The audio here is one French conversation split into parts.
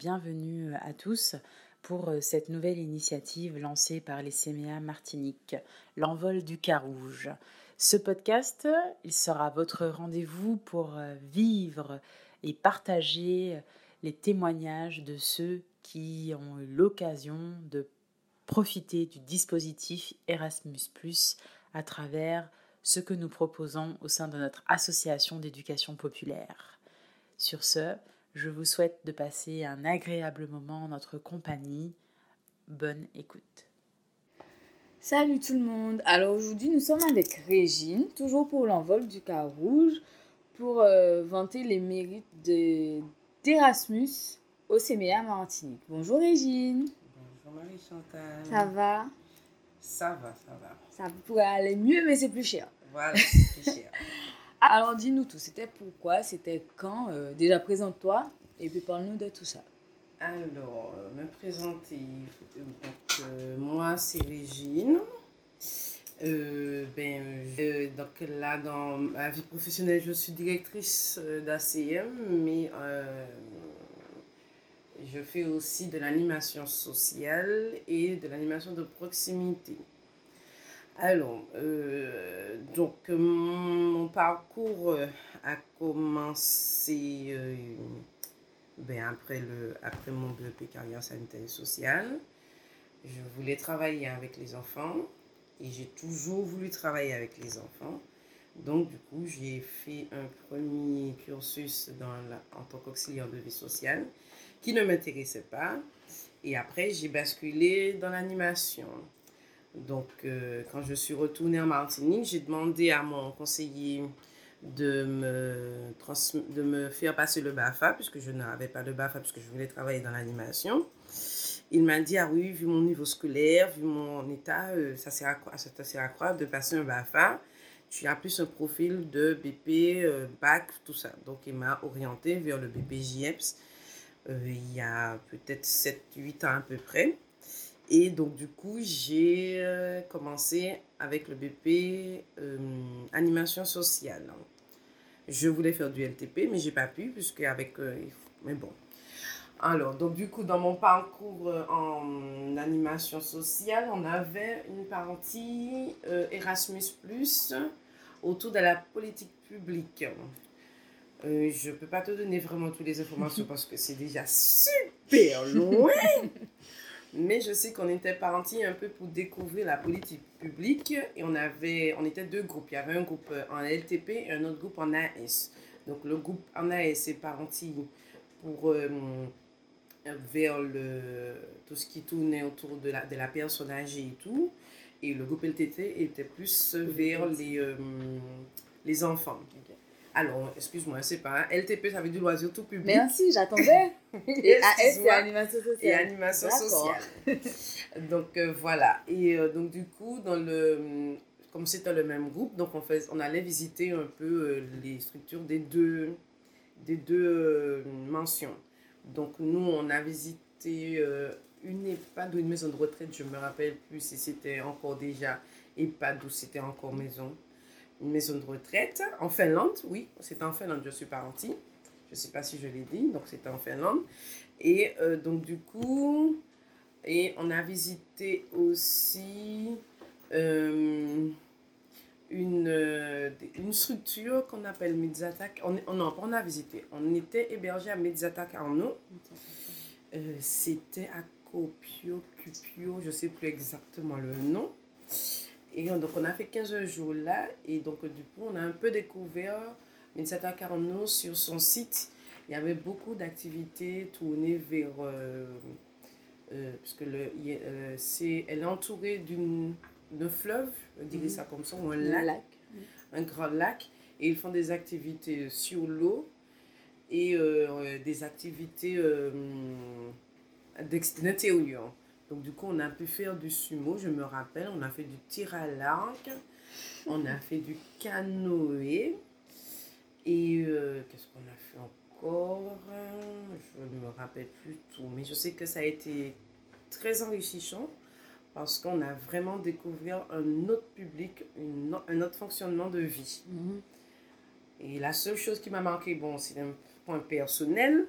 bienvenue à tous pour cette nouvelle initiative lancée par les CMA Martinique, l'envol du Carouge. Ce podcast, il sera votre rendez-vous pour vivre et partager les témoignages de ceux qui ont eu l'occasion de profiter du dispositif Erasmus ⁇ à travers ce que nous proposons au sein de notre association d'éducation populaire. Sur ce, je vous souhaite de passer un agréable moment en notre compagnie. Bonne écoute. Salut tout le monde. Alors aujourd'hui, nous sommes avec Régine, toujours pour l'envol du cas rouge, pour euh, vanter les mérites d'Erasmus au CMA Martinique. Bonjour Régine. Bonjour Marie-Chantal. Ça va? Ça va, ça va. Ça pourrait aller mieux, mais c'est plus cher. Voilà, c'est plus cher. Alors dis-nous tout, c'était pourquoi, c'était quand euh, Déjà présente-toi et puis parle-nous de tout ça. Alors, euh, me présenter. Donc, euh, moi, c'est Régine. ben, donc là, dans ma vie professionnelle, je suis directrice d'ACM, mais je fais aussi de l'animation sociale et de l'animation de proximité. Alors, euh, donc mon parcours euh, a commencé euh, ben, après, le, après mon BEP carrière sanitaire et sociale. Je voulais travailler avec les enfants et j'ai toujours voulu travailler avec les enfants. Donc, du coup, j'ai fait un premier cursus dans la, en tant qu'auxiliaire de vie sociale qui ne m'intéressait pas. Et après, j'ai basculé dans l'animation. Donc, euh, quand je suis retournée en Martinique, j'ai demandé à mon conseiller de me, de me faire passer le BAFA, puisque je n'avais pas de BAFA, puisque je voulais travailler dans l'animation. Il m'a dit, ah oui, vu mon niveau scolaire, vu mon état, euh, ça sert à ça sert à quoi de passer un BAFA Tu as plus un profil de BP, euh, BAC, tout ça. Donc, il m'a orienté vers le BP JEPS il y a peut-être 7-8 ans à peu près. Et donc, du coup, j'ai euh, commencé avec le BP euh, animation sociale. Je voulais faire du LTP, mais j'ai pas pu, puisque avec. Euh, mais bon. Alors, donc, du coup, dans mon parcours en animation sociale, on avait une partie Erasmus, autour de la politique publique. je ne peux pas te donner vraiment toutes les informations parce que c'est déjà super loin. Mais je sais qu'on était partis un peu pour découvrir la politique publique et on, avait, on était deux groupes. Il y avait un groupe en LTP et un autre groupe en AS. Donc le groupe en AS est parti pour, euh, vers le, tout ce qui tournait autour de la, de la personne âgée et tout. Et le groupe LTT était plus vers les, euh, les enfants. Alors, excuse-moi, c'est pas. LTP, ça veut dire loisir tout public. Merci, j'attendais. et AS, c'est animation sociale. Et animation sociale. donc, euh, voilà. Et euh, donc, du coup, dans le, comme c'était le même groupe, donc on, fait, on allait visiter un peu euh, les structures des deux, des deux mentions. Donc, nous, on a visité une EHPAD ou une maison de retraite, je me rappelle plus si c'était encore déjà EHPAD ou c'était encore maison une maison de retraite en Finlande. Oui, c'était en Finlande, je suis partie. Je ne sais pas si je l'ai dit, donc c'était en Finlande. Et euh, donc du coup, et on a visité aussi euh, une, euh, une structure qu'on appelle Medzatak. On, on, non, on a visité. On était hébergé à Medzatak Arnaud. c'était à Copio, Cupio, je ne sais plus exactement le nom. Et donc, on a fait 15 jours là. Et donc, du coup, on a un peu découvert Minsata Carno sur son site. Il y avait beaucoup d'activités tournées vers. Euh, euh, parce que le, euh, c'est, elle est entourée d'un fleuve, on dirait mhm. ça comme ça, ou un lac, un grand lac. Et ils font des activités sur l'eau et des activités d'intérieur. Donc, du coup, on a pu faire du sumo, je me rappelle. On a fait du tir à l'arc. On a fait du canoë. Et euh, qu'est-ce qu'on a fait encore? Je ne me rappelle plus tout. Mais je sais que ça a été très enrichissant parce qu'on a vraiment découvert un autre public, un autre fonctionnement de vie. Mhm. Et la seule chose qui m'a marqué, bon, c'est un point personnel,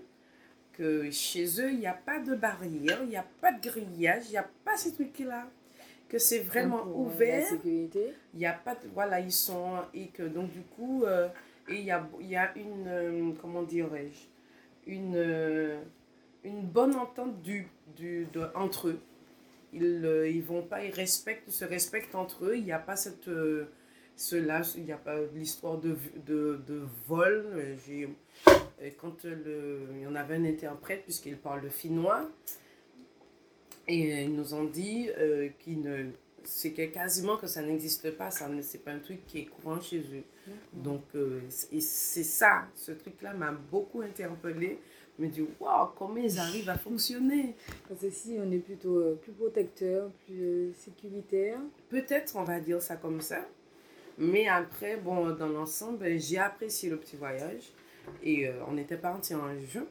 que chez eux, il n'y a pas de barrière, il n'y a pas de grillage, il n'y a pas ces trucs-là. Que c'est vraiment euh, ouvert. La sécurité. Il n'y a pas de, voilà, ils sont, et que donc du coup, euh, et il y a, il y a une, euh, comment dirais-je, une, euh, une bonne entente du, du, de, entre eux. Ils, ils vont pas, ils respectent, se respectent entre eux. Il n'y a pas cette, cela, il n'y a pas l'histoire de, de, de vol. Euh, euh, quand le, il y en avait un interprète, puisqu'il parle le finnois, et euh, ils nous ont dit euh, qu'il ne c'est que quasiment que ça n'existe pas, ça ne c'est pas un truc qui est courant chez eux. Donc euh, et c'est ça, ce truc-là m'a beaucoup interpellée. Je me dis waouh, comment ils arrivent à fonctionner? Parce que si on est plutôt euh, plus protecteur, plus euh, sécuritaire. Peut-être on va dire ça comme ça, mais après bon dans l'ensemble ben, j'ai apprécié le petit voyage et euh, on était parti en juin.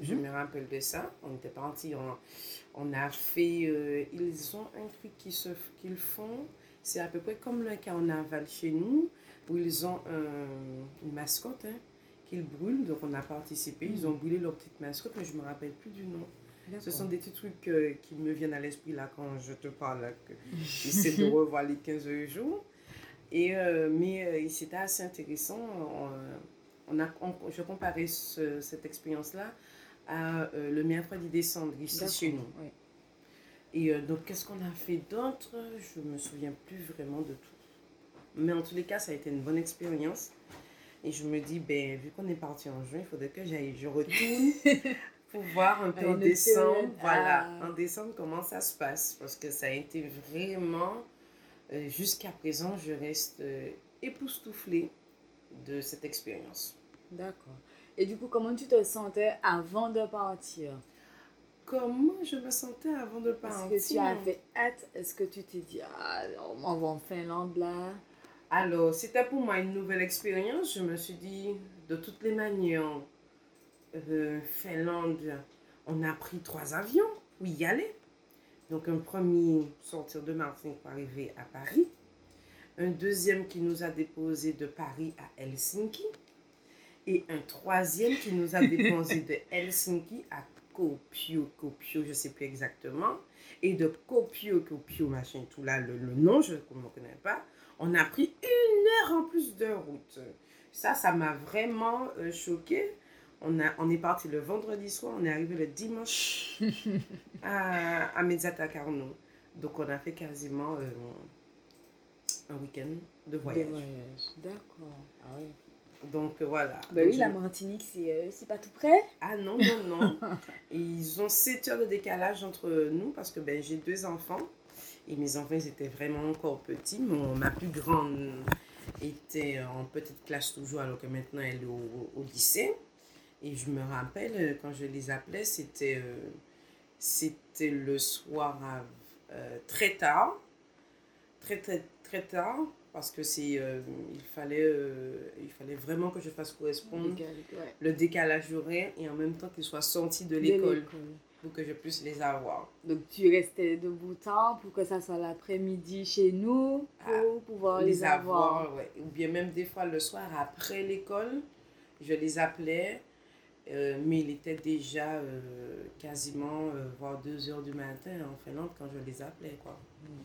Je me rappelle de ça. On était parti en. On a fait. euh, ils ont un truc qu'ils qu'ils font. C'est à peu près comme le carnaval chez nous, où ils ont un- une mascotte hein, qu'ils brûlent. Donc on a participé. Ils ont brûlé leur petite mascotte, mais je me rappelle plus du nom. Ce sont des petits trucs euh, qui me viennent à l'esprit là quand je te parle. J'essaie de revoir les 15 jours. Et, euh, mais c'était assez intéressant. On, on a, on- je comparais ce- cette expérience-là à euh, le mercredi décembre ici chez nous. Et euh, donc, qu'est-ce qu'on a fait d'autre? Je me souviens plus vraiment de tout. Mais en tous les cas, ça a été une bonne expérience. Et je me dis, ben, vu qu'on est parti en juin, il faudrait que j'aille, je retourne pour voir un peu en décembre, voilà, ah. en décembre, comment ça se passe? Parce que ça a été vraiment, euh, jusqu'à présent, je reste euh, époustouflée de cette expérience. D'accord. Et du coup, comment tu te sentais avant de partir? Comment je me sentais avant de Est-ce partir que tu avais hâte? Est-ce que tu t'es dit, ah, on va en Finlande là? Alors, c'était pour moi une nouvelle expérience. Je me suis dit, de toutes les manières, euh, Finlande, on a pris trois avions pour y aller. Donc, un premier, sortir de Martinique pour arriver à Paris. Un deuxième qui nous a déposé de Paris à Helsinki. Et un troisième qui nous a déposé de Helsinki à Kuopio, Kuopio, je ne sais plus exactement. Et de Kuopio, Kuopio, machin, tout là, le, le nom, je ne connais pas. On a pris une heure en plus de route. Ça, ça m'a vraiment euh, choqué. On, a, on est parti le vendredi soir, on est arrivé le dimanche à, à Mezzata Carno. Donc, on a fait quasiment euh, un week-end de voyage. D'accord. Ah oui. Donc, euh, voilà. Ben Donc, oui, la Martinique, c'est euh, pas tout près. Ah non, non, non. Et ils ont 7 heures de décalage entre nous parce que ben, j'ai deux enfants. Et mes enfants, ils étaient vraiment encore petits. Mon, ma plus grande était en petite classe toujours, alors que maintenant elle est au, au lycée. Et je me rappelle, euh, quand je les appelais, c'était euh, c'était le soir à- euh, très tard. Très, très, très tard. Parce que c'est euh, il, fallait, euh, il fallait vraiment que je fasse correspondre Ouais. le décalage horaire et en même temps qu'ils soient sortis de l'école pour que je puisse les avoir. Donc tu restais debout tard pour que ça soit l'après-midi chez nous pour Ah, pouvoir les, avoir. ouais. Ou bien même des fois le soir après l'école, je les appelais, euh, mais il était déjà euh, quasiment, euh, voire 2 heures du matin en Finlande quand je les appelais. Quoi.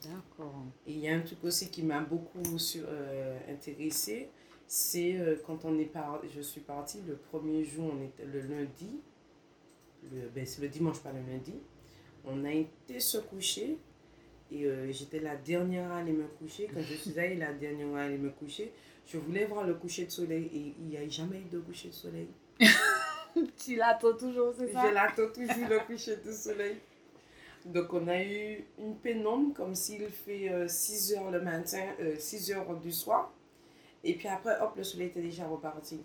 D'accord. Et il y a un truc aussi qui m'a beaucoup sur, euh, intéressé, c'est quand on est par... je suis partie le premier jour, on était le lundi, le, ben, c'est le dimanche, pas le lundi, on a été se coucher et euh, j'étais la dernière à aller me coucher. Quand je suis allée la dernière à aller me coucher, je voulais voir le coucher de soleil et il n'y a jamais eu de coucher de soleil. Tu l'attends toujours, c'est ça? Je l'attends toujours le coucher de soleil. Donc on a eu une pénombre comme s'il fait 6 heures le matin, 6 heures du soir. Et puis après, hop, le soleil était déjà reparti.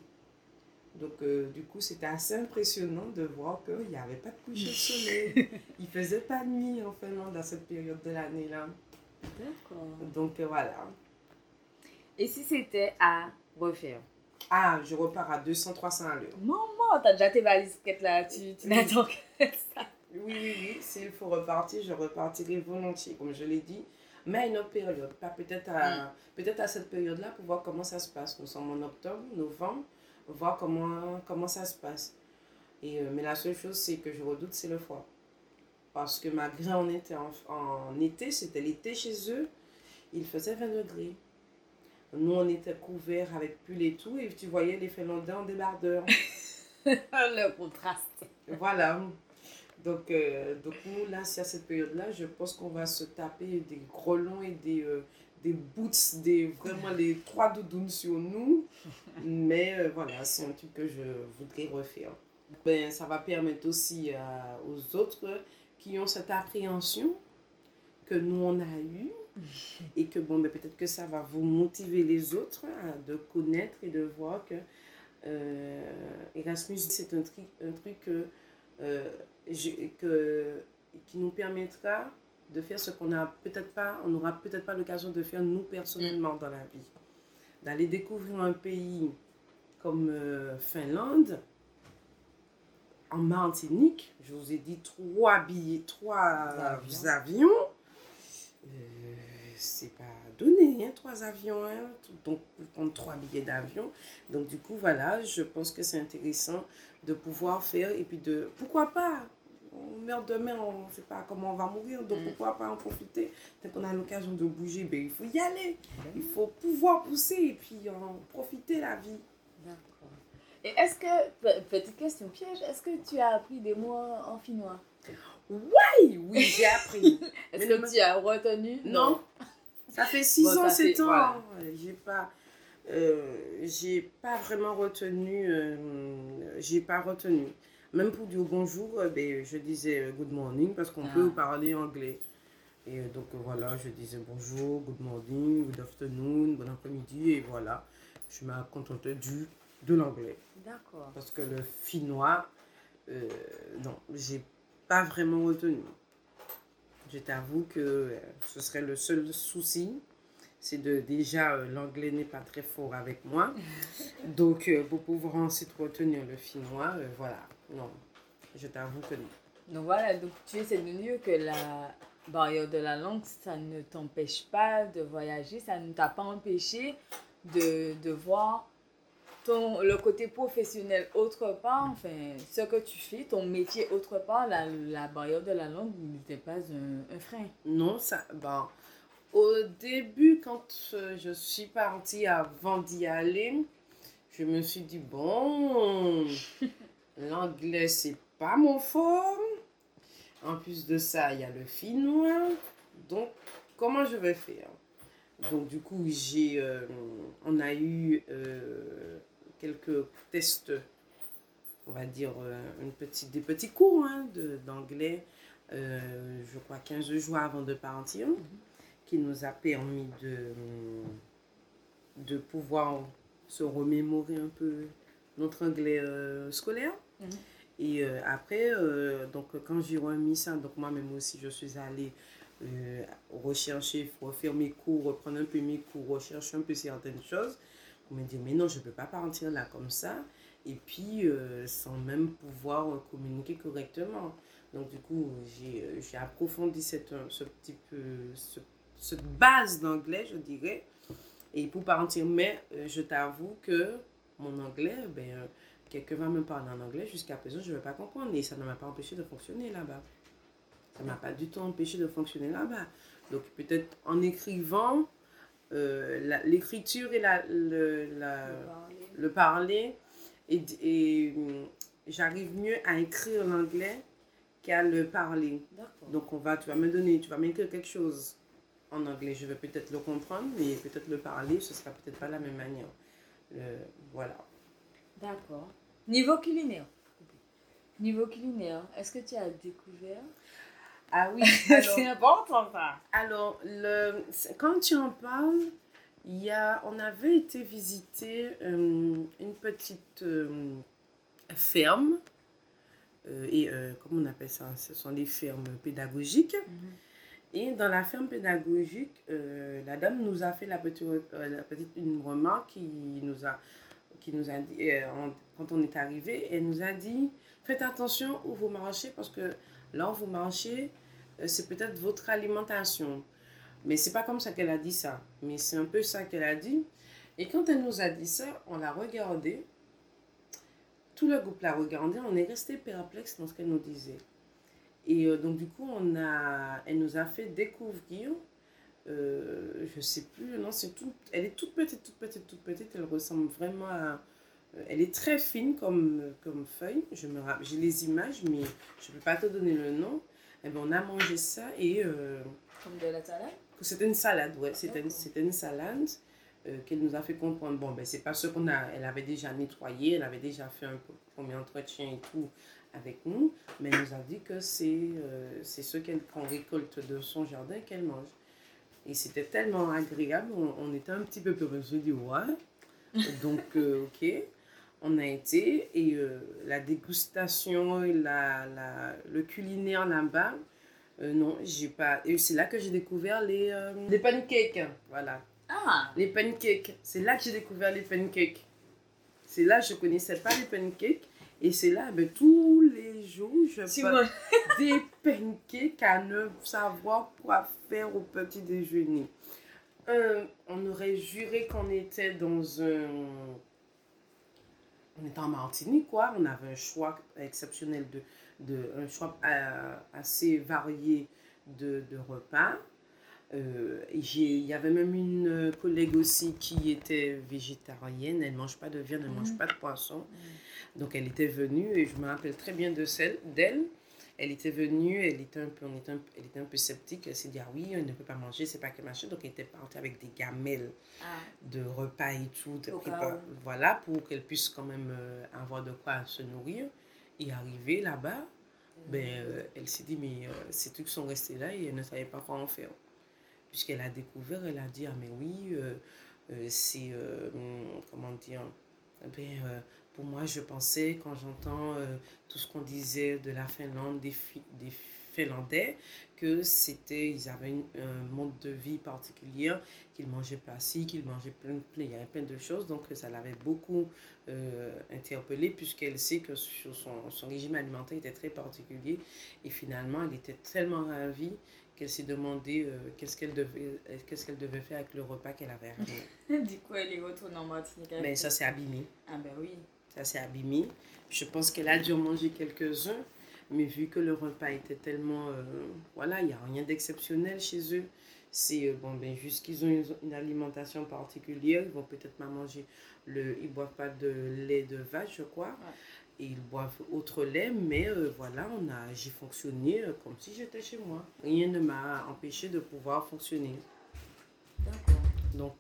Donc euh, du coup, c'était assez impressionnant de voir qu'il n'y avait pas de coucher de soleil. Il faisait pas nuit en Finlande à cette période de l'année-là. D'accord. Donc euh, voilà. Et si c'était à refaire? Ah, je repars à 200-300 à l'heure. Maman, t'as déjà tes valises prêtes là, tu, tu Oui. n'attends que ça. Oui, oui, oui. S'il faut repartir, je repartirai volontiers, comme je l'ai dit. Mais à une autre période, pas peut-être à, peut-être à cette période-là pour voir comment ça se passe. Nous sommes en octobre, novembre, voir comment, comment ça se passe. Et, euh, mais la seule chose, c'est que je redoute, c'est le froid. Parce que malgré on était en, en été, c'était l'été chez eux, il faisait 20 degrés. Nous, on était couverts avec pull et tout, et tu voyais les Finlandais en débardeur. le contraste. Voilà. Donc, euh, donc nous, là, c'est à cette période-là, je pense qu'on va se taper des grelons et des, euh, des boots, des, vraiment les trois doudounes sur nous. Mais euh, voilà, c'est un truc que je voudrais refaire. Ben, ça va permettre aussi aux autres qui ont cette appréhension que nous, on a eu et que bon, ben, peut-être que ça va vous motiver les autres hein, de connaître et de voir que Erasmus, c'est un truc, un truc que que, qui nous permettra de faire ce qu'on n'a peut-être pas, on n'aura peut-être pas l'occasion de faire nous personnellement dans la vie. D'aller découvrir un pays comme euh, Finlande, en Martinique, je vous ai dit trois billets, trois avions. Euh, c'est pas donné, hein, trois avions, hein, donc prendre trois billets d'avion. Donc du coup, voilà, je pense que c'est intéressant de pouvoir faire et puis de, pourquoi pas, on meurt demain, on ne sait pas comment on va mourir, donc mm. pourquoi pas en profiter Dès qu'on a l'occasion de bouger, ben, il faut y aller. Ben il faut pouvoir pousser et puis en profiter la vie. D'accord. Et est-ce que, petite question piège, est-ce que tu as appris des mots en finnois? Oui, oui, j'ai appris. est-ce que tu as retenu? Non. Ça fait 6 ans, 7 ans. J'ai pas... Euh, j'ai pas vraiment retenu, euh, j'ai pas retenu. Même pour dire bonjour, euh, ben, je disais good morning parce qu'on peut ah. parler anglais. Et donc voilà, je disais bonjour, good morning, good afternoon, bon après-midi, et voilà. Je me contentais du, de l'anglais. D'accord. Parce que le finnois, non, j'ai pas vraiment retenu. Je t'avoue que ce serait le seul souci. C'est de déjà, l'anglais n'est pas très fort avec moi. Donc, pour pouvoir ensuite retenir le finnois, voilà. Non, je t'avoue que non. Donc voilà, donc tu essaies de dire que la barrière de la langue, ça ne t'empêche pas de voyager, ça ne t'a pas empêché de, de voir ton, le côté professionnel autre part, enfin, ce que tu fais, ton métier autre part, la, la barrière de la langue n'était pas un, un, frein. Non, ça, ben, au début, quand euh, je suis partie avant d'y aller, je me suis dit, bon, L'anglais, c'est pas mon fort. En plus de ça, il y a le finnois. Donc, comment je vais faire? Donc, du coup, j'ai, euh, on a eu euh, quelques tests, on va dire, euh, une petite, des petits cours hein, d'anglais, je crois 15 jours avant de partir, qui nous a permis de, de pouvoir se remémorer un peu notre anglais scolaire. Mhm. Et euh, après, euh, donc, quand j'ai remis ça, donc moi-même aussi, je suis allée euh, rechercher, refaire mes cours, reprendre un peu mes cours, rechercher un peu certaines choses. On me dit, mais non, je ne peux pas partir là comme ça. Et puis, sans même pouvoir communiquer correctement. Donc, du coup, j'ai approfondi cette, ce petit peu, ce, cette base d'anglais, je dirais. Et pour partir, mais je t'avoue que mon anglais, ben, quelqu'un va me parler en anglais, jusqu'à présent, je ne vais pas comprendre. Et ça ne m'a pas empêché de fonctionner là-bas. Ça ne m'a pas du tout empêché de fonctionner là-bas. Donc peut-être en écrivant, euh, l'écriture et la, le, la, le parler, et, et j'arrive mieux à écrire l'anglais qu'à le parler. Donc on va, tu vas me donner, tu vas m'écrire quelque chose en anglais. Je vais peut-être le comprendre, mais peut-être le parler, ce ne sera peut-être pas la même manière. voilà. D'accord. Niveau culinaire. Niveau culinaire, est-ce que tu as découvert Ah oui, c'est important ça. Alors, le, quand tu en parles, il y a, on avait été visiter euh, une petite euh, ferme. Euh, et comment on appelle ça Ce sont des fermes pédagogiques. Mhm. Et dans la ferme pédagogique, la dame nous a fait la petite, la petite une remarque qui nous a qui nous a dit, quand on est arrivé, elle nous a dit faites attention où vous marchez parce que là où vous marchez, c'est peut-être votre alimentation. Mais c'est pas comme ça qu'elle a dit ça, mais c'est un peu ça qu'elle a dit. Et quand elle nous a dit ça, on l'a regardé. tout le groupe l'a regardé, on est resté perplexe dans ce qu'elle nous disait. Et euh, donc, du coup, on a, elle nous a fait découvrir, euh, je sais plus, non, c'est tout, elle est toute petite, toute petite, toute petite, elle ressemble vraiment à, euh, elle est très fine comme, comme feuille, je me j'ai les images, mais je ne peux pas te donner le nom. Et eh ben, on a mangé ça et... Euh, comme de la salade? C'était une salade, ouais, c'était une, une salade. Euh, qu'elle nous a fait comprendre. Bon, ben, c'est pas ce qu'on a. Elle avait déjà nettoyé, elle avait déjà fait un premier entretien et tout avec nous, mais elle nous a dit que c'est euh, ce qu'elle récolte de son jardin qu'elle mange. Et c'était tellement agréable, on, était un petit peu peureux. Je dis, ouais. Donc, euh, ok. On a été et la dégustation et la, la, le culinaire là-bas, non, j'ai pas. Et c'est là que j'ai découvert les, les pancakes. Voilà. Ah. Les pancakes. C'est là que j'ai découvert les pancakes. C'est là que je ne connaissais pas les pancakes. Et c'est là, ben, tous les jours, je fais des pancakes à ne savoir quoi faire au petit déjeuner. Euh, on aurait juré qu'on était dans un... On était en Martinique, quoi. On avait un choix exceptionnel, de, de un choix euh, assez varié de, de repas. Euh, il y avait même une collègue aussi qui était végétarienne. Elle ne mange pas de viande, elle ne mange mm. pas de poisson. Donc elle était venue et je me rappelle très bien de celle d'elle. Elle était venue, elle était un peu, on était un, elle était un peu sceptique. Elle s'est dit, ah oui, elle ne peut pas manger, c'est pas que machin. Donc elle était partie avec des gamelles ah. de repas et tout. voilà, pour qu'elle puisse quand même euh, avoir de quoi se nourrir. Et arriver là-bas, mm. ben, euh, elle s'est dit, mais ces trucs sont restés là et elle ne savait pas quoi en faire puisqu'elle a découvert, elle a dit, ah mais oui, euh, euh, c'est, euh, comment dire, ben, pour moi, je pensais, quand j'entends tout ce qu'on disait de la Finlande, des, des Finlandais, que c'était, ils avaient un mode de vie particulier, qu'ils mangeaient pas ci, qu'ils mangeaient plein, plein, il y avait plein de choses, donc ça l'avait beaucoup euh, interpellée, puisqu'elle sait que son, son, régime alimentaire était très particulier, et finalement, elle était tellement ravie qu'elle s'est demandé euh, qu'est-ce qu'elle devait, qu'est-ce qu'elle devait faire avec le repas qu'elle avait du coup, elle est retournée en Martinique. Mais ça, c'est abîmé. Ah ben oui. Ça, c'est abîmé. Je pense qu'elle a dû en manger quelques-uns, mais vu que le repas était tellement... Euh, voilà, il n'y a rien d'exceptionnel chez eux. C'est, euh, bon, ben, juste qu'ils ont une, alimentation particulière. Ils vont peut-être pas manger le... Ils boivent pas de lait de vache, je crois ils boivent autre lait, mais euh, voilà, on a, j'ai fonctionné comme si j'étais chez moi. Rien ne m'a empêché de pouvoir fonctionner. D'accord. Donc,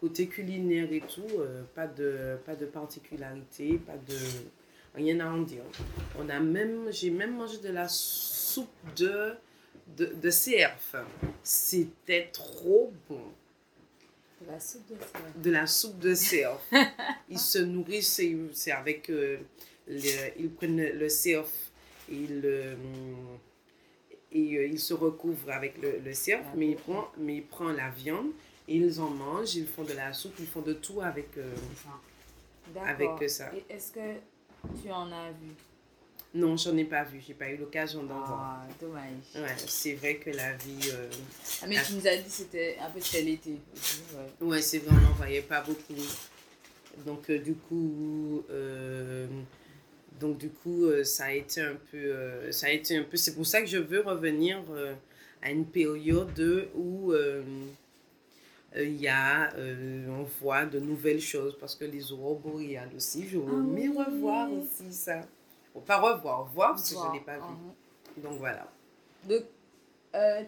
côté culinaire et tout, pas, de, pas de particularité, pas de. Rien à en dire. On a même, j'ai même mangé de la soupe de, de, de. C'était trop bon. De la soupe de CF. De la soupe de CF. Ils se nourrissent, c'est avec ils prennent le surf et, et euh, ils se recouvrent avec le, le ah, mais ils, prennent, mais ils prennent la viande, et ils en mangent, ils font de la soupe, ils font de tout avec, euh, avec ça. Est-ce que tu en as vu? Non, j'en ai pas vu. J'ai pas eu l'occasion d'en voir. Ah, dommage. Ouais, c'est vrai que la vie. Euh, ah, mais tu nous as dit c'était un peu c'était l'été. Ouais, ouais c'est vrai, on n'en voyait pas beaucoup. Donc, du coup, donc du coup, euh, ça a été un peu, euh, ça a été un peu. C'est pour ça que je veux revenir euh, à une période où il y a, on voit de nouvelles choses parce que les aurores boréales aussi, je veux ah revoir aussi ça. pas revoir, voir parce que je ne l'ai pas vu. Uh-huh. Donc voilà. Donc,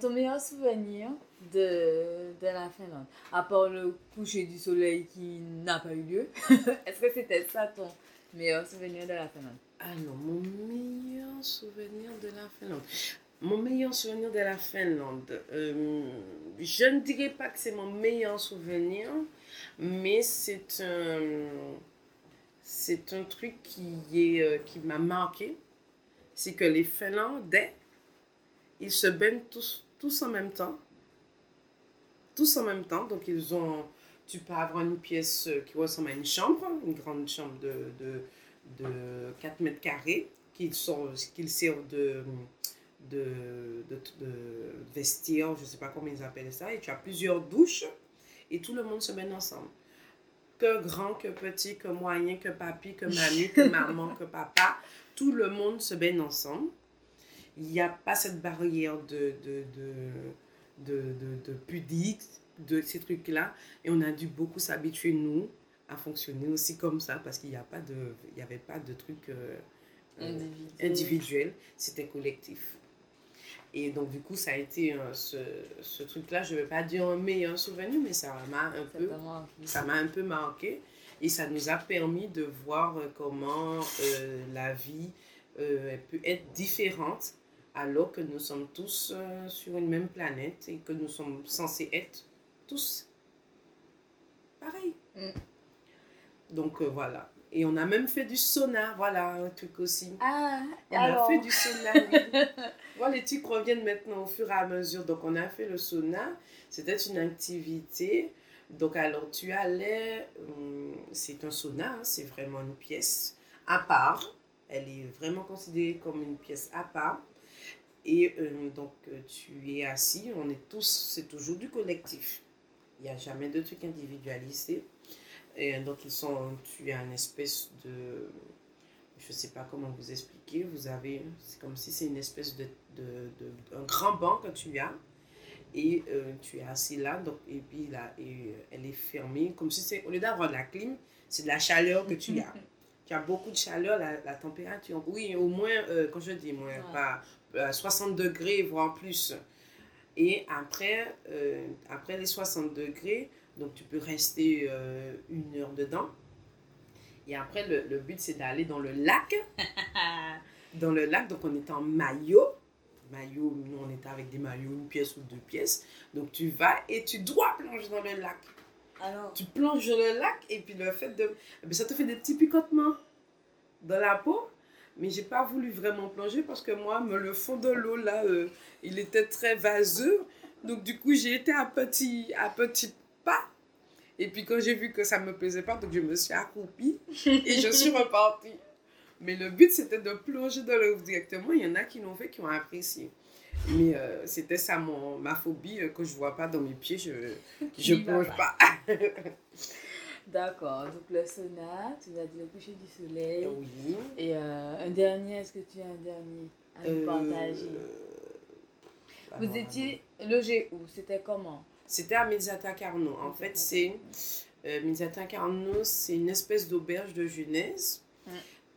ton meilleur souvenir de, de la Finlande, à part le coucher du soleil qui n'a pas eu lieu, est-ce que c'était ça ton Meilleur souvenir de la Finlande? Alors, mon meilleur souvenir de la Finlande. Mon meilleur souvenir de la Finlande. Euh, je ne dirais pas que c'est mon meilleur souvenir, mais c'est un, truc euh, qui m'a marqué. C'est que les Finlandais, ils se baignent tous, tous en même temps. Tous en même temps. Donc, ils ont tu peux avoir une pièce euh, qui ressemble à une chambre, une grande chambre de, de, de 4 mètres carrés, qui sert de, de, de, vestiaire, je ne sais pas comment ils appellent ça, et tu as plusieurs douches, et tout le monde se met ensemble. que grand, que petit, que moyen, que papy, que mamie, que maman, que papa. Tout le monde se baigne ensemble. Il n'y a pas cette barrière de, de, de, de, de, de pudique, de ces trucs-là. Et on a dû beaucoup s'habituer, nous, à fonctionner aussi comme ça parce qu'il n'y de, avait pas de truc euh, euh, individuel, c'était collectif. Et donc, du coup, ça a été euh, ce, ce truc-là, je ne vais pas dire un meilleur souvenir, mais ça m'a un, peu, ça un peu marqué. Et ça nous a permis de voir comment la vie peut être différente alors que nous sommes tous sur une même planète et que nous sommes censés être tous pareil. Mm. Donc euh, voilà. Et on a même fait du sauna, voilà, un truc aussi. Ah, on a fait du sauna, oui. voilà, les trucs reviennent maintenant au fur et à mesure. Donc on a fait le sauna. C'était une activité. Donc alors tu allais, hum, c'est un sauna, hein, c'est vraiment une pièce à part. Elle est vraiment considérée comme une pièce à part. Et euh, donc tu es assis, on est tous, c'est toujours du collectif. Il n'y a jamais de trucs individualisés. Et donc, ils sont, tu as une espèce de. Je ne sais pas comment vous expliquer. Vous avez. C'est comme si c'est une espèce de, de, de, Un grand banc que tu as. Et euh, tu es assis là. Donc, et puis là, et, euh, elle est fermée. Comme si c'est. Au lieu d'avoir de la clim, c'est de la chaleur que tu as. tu as beaucoup de chaleur, la, la température. Oui, au moins, euh, quand je dis moins, pas 60 degrés, voire plus. Et après, après les 60 degrés, donc, tu peux rester euh, une heure dedans. Et après, le, le but, c'est d'aller dans le lac. dans le lac, donc on est en maillot. Maillot, nous, on était avec des maillots, une pièce ou deux pièces. Donc, tu vas et tu dois plonger dans le lac. Alors Tu plonges dans le lac et puis le fait de... Eh ça te fait des petits picotements dans la peau. Mais j'ai pas voulu vraiment plonger parce que moi, le fond de l'eau, là, euh, il était très vaseux. Donc, du coup, j'ai été à petit, à petit pas. Et puis quand j'ai vu que ça me plaisait pas, donc je me suis accroupie et je suis repartie. Mais le but, c'était de plonger dans l'eau directement. Il y en a qui l'ont fait, qui ont apprécié. Mais euh, c'était ça mon, ma phobie, euh, que je vois pas dans mes pieds, je ne plonge pas. D'accord, donc le sauna, tu as dit le coucher du soleil. Oui. Et euh, un dernier, est-ce que tu as un dernier à nous partager? Vous étiez logé où? C'était comment? C'était à Mizata Carnot. En fait, c'est. Euh, Carnot, c'est une espèce d'auberge de jeunesse.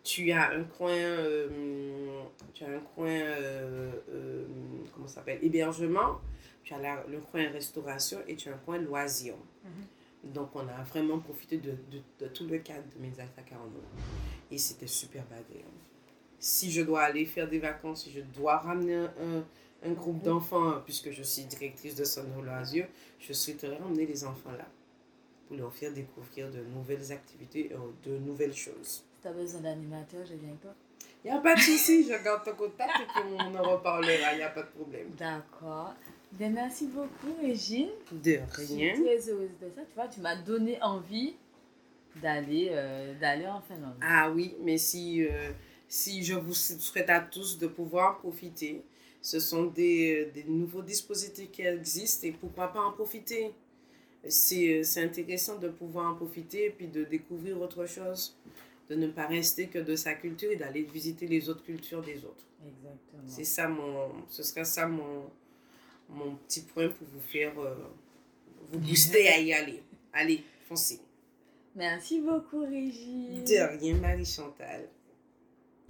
Tu as un coin. Euh, tu as un coin. Euh, euh, comment s'appelle Hébergement. Tu as le coin restauration et tu as un coin loisir. Mhm. Donc, on a vraiment profité de, de, tout le cadre de Mizata Carnot. Et c'était super badé. Si je dois aller faire des vacances, si je dois ramener un un groupe d'enfants, puisque je suis directrice de Son Loisirs, je souhaiterais emmener les enfants là pour leur faire découvrir de nouvelles activités, et de nouvelles choses. Si tu as besoin d'animateur, je viens avec toi. Il n'y a pas de souci, je garde ton contact et puis on en reparlera, il n'y a pas de problème. D'accord. Bien, merci beaucoup, Régine. De rien. Je suis très heureuse de ça. Tu vois, tu m'as donné envie d'aller euh, d'aller en Finlande. Ah oui, mais si, euh, si je vous souhaite à tous de pouvoir profiter ce sont des, des, nouveaux dispositifs qui existent et pourquoi pas en profiter? C'est intéressant de pouvoir en profiter et puis de découvrir autre chose, de ne pas rester que de sa culture et d'aller visiter les autres cultures des autres. Exactement. C'est ça mon, ce serait ça mon, mon petit point pour vous faire, euh, vous booster à y aller. Allez, foncez. Merci beaucoup, Régine. De rien, Marie-Chantal.